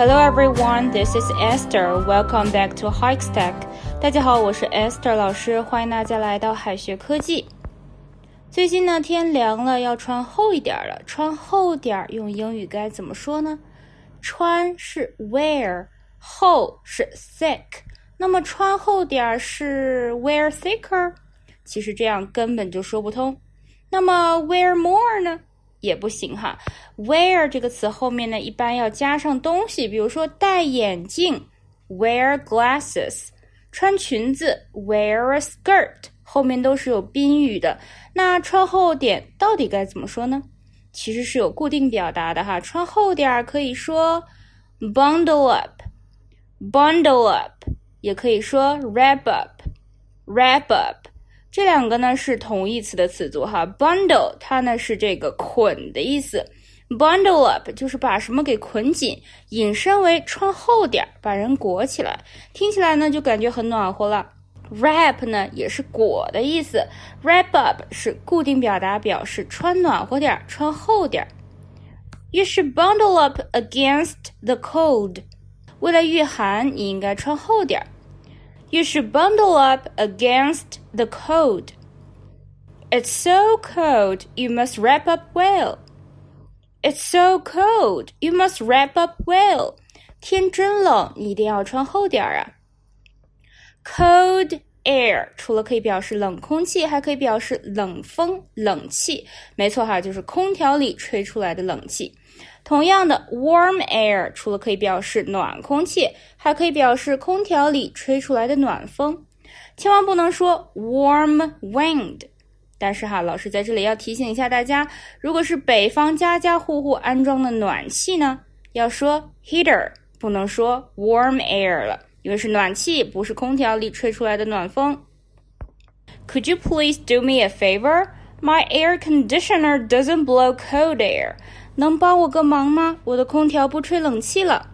Hello everyone, this is Esther. Welcome back to Hikestack. 大家好，我是 Esther 老师，欢迎大家来到海学科技。最近呢，天凉了，要穿厚一点了。穿厚点儿，用英语该怎么说呢？穿是 wear，厚是 thick。那么穿厚点儿是 wear thicker。其实这样根本就说不通。那么 wear more 呢？也不行哈。wear 这个词后面呢，一般要加上东西，比如说戴眼镜，wear glasses；穿裙子，wear a skirt。后面都是有宾语的。那穿厚点到底该怎么说呢？其实是有固定表达的哈。穿厚点儿可以说 bundle up，bundle up，也可以说 wrap up，wrap up。这两个呢是同义词的词组哈，bundle 它呢是这个捆的意思，bundle up 就是把什么给捆紧，引申为穿厚点儿，把人裹起来，听起来呢就感觉很暖和了。wrap 呢也是裹的意思，wrap up 是固定表达，表示穿暖和点儿，穿厚点儿。You should bundle up against the cold，为了御寒，你应该穿厚点儿。You should bundle up against the cold. It's so cold, you must wrap up well. It's so cold, you must wrap up well. 天真冷，你一定要穿厚点儿啊。Cold air 除了可以表示冷空气，还可以表示冷风、冷气。没错哈，就是空调里吹出来的冷气。 同样的，warm air 除了可以表示暖空气，还可以表示空调里吹出来的暖风。千万不能说 warm wind。但是哈，老师在这里要提醒一下大家，如果是北方家家户户安装的暖气呢，要说 heater，不能说 warm air 了，因为是暖气，不是空调里吹出来的暖风。Could you please do me a favor? My air conditioner doesn't blow cold air. 能帮我个忙吗？我的空调不吹冷气了。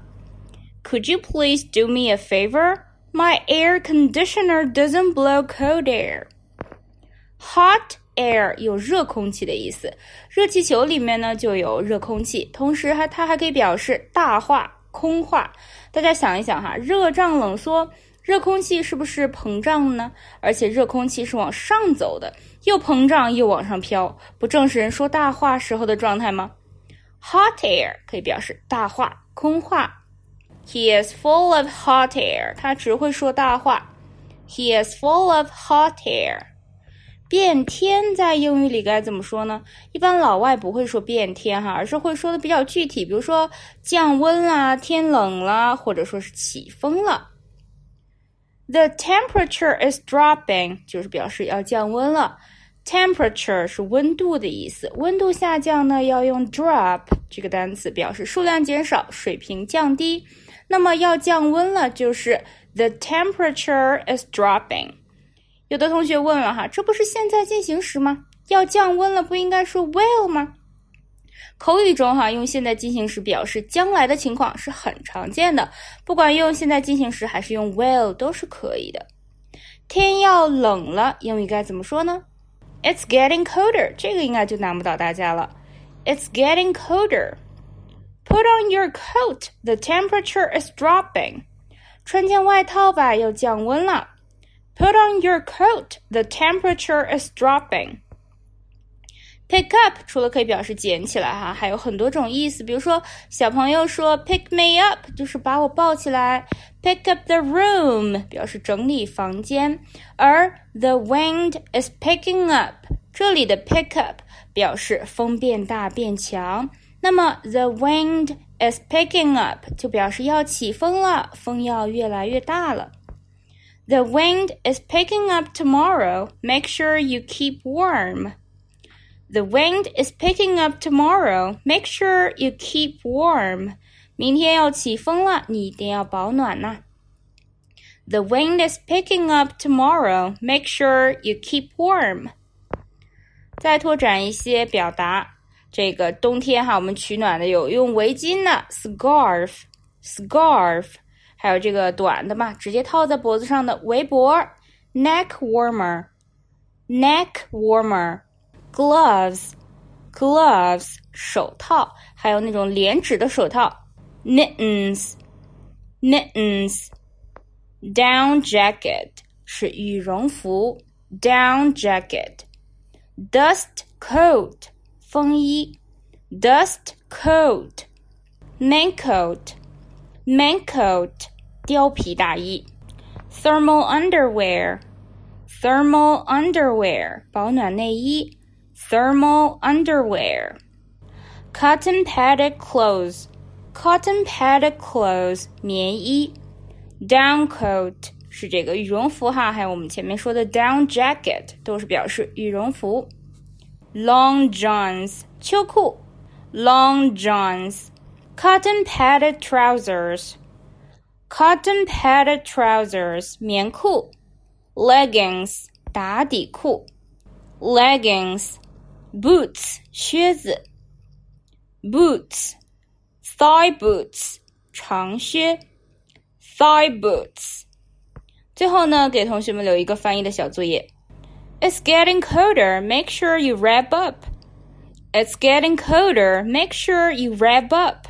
Could you please do me a favor? My air conditioner doesn't blow cold air. Hot air 有热空气的意思，热气球里面呢就有热空气，同时还它还可以表示大话、空话。大家想一想哈，热胀冷缩，热空气是不是膨胀呢？而且热空气是往上走的，又膨胀又往上飘，不正是人说大话时候的状态吗？Hot air 可以表示大话、空话。He is full of hot air。他只会说大话。He is full of hot air。变天在英语里该怎么说呢？一般老外不会说变天哈，而是会说的比较具体，比如说降温啦、天冷啦，或者说是起风了。The temperature is dropping，就是表示要降温了。Temperature 是温度的意思，温度下降呢要用 drop 这个单词表示数量减少、水平降低。那么要降温了，就是 the temperature is dropping。有的同学问了哈，这不是现在进行时吗？要降温了，不应该说 will 吗？口语中哈用现在进行时表示将来的情况是很常见的，不管用现在进行时还是用 will 都是可以的。天要冷了，英语该怎么说呢 ？It's getting colder，这个应该就难不倒大家了。It's getting colder. Put on your coat. The temperature is dropping. 穿件外套吧，要降温了。Put on your coat. The temperature is dropping. Pick up 除了可以表示捡起来哈，还有很多种意思。比如说，小朋友说 “pick me up” 就是把我抱起来；“pick up the room” 表示整理房间。而 “the wind is picking up” 这里的 “pick up” 表示风变大变强。那么 “the wind is picking up” 就表示要起风了，风要越来越大了。The wind is picking up tomorrow. Make sure you keep warm. The wind is picking up tomorrow. Make sure you keep warm. 明天要起风了，你一定要保暖呐。The wind is picking up tomorrow. Make sure you keep warm. 再拓展一些表达，这个冬天哈，我们取暖的有用围巾的 scarf，scarf，还有这个短的嘛，直接套在脖子上的围脖 neck warmer，neck warmer。 gloves，gloves 手套，还有那种连指的手套 mittens mittens down jacket 是羽绒服，down jacket dust coat 风衣，dust coat main coat main coat 貂皮大衣，thermal underwear thermal underwear 保暖内衣 ，thermal underwear cotton padded clothes cotton padded clothes 棉衣，down coat 是这个羽绒服哈，还有我们前面说的 down jacket 都是表示羽绒服。long johns 秋裤，long johns cotton padded trousers cotton padded trousers 棉裤，leggings 打底裤，leggings boots 靴子，boots thigh boots 长靴，thigh boots。最后呢，给同学们留一个翻译的小作业。It's getting colder. Make sure you wrap up. It's getting colder. Make sure you wrap up.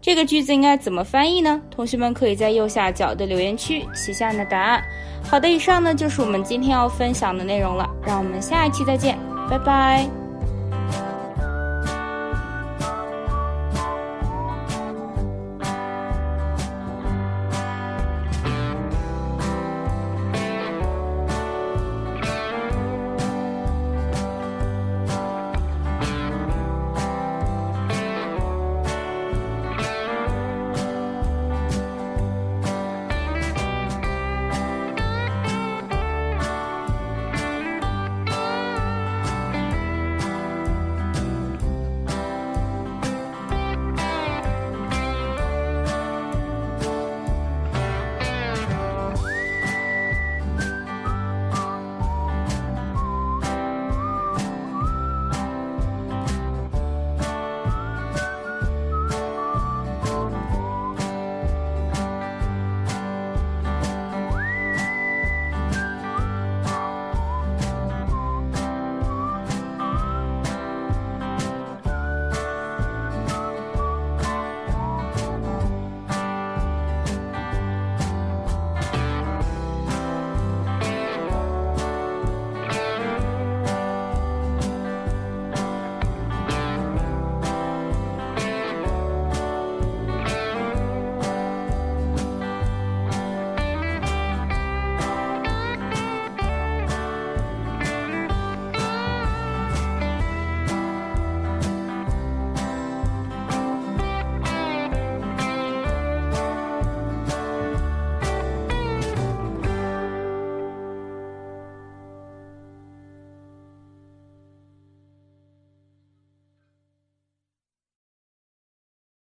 这个句子应该怎么翻译呢？同学们可以在右下角的留言区写下你的答案。好的，以上呢就是我们今天要分享的内容了。让我们下一期再见，拜拜。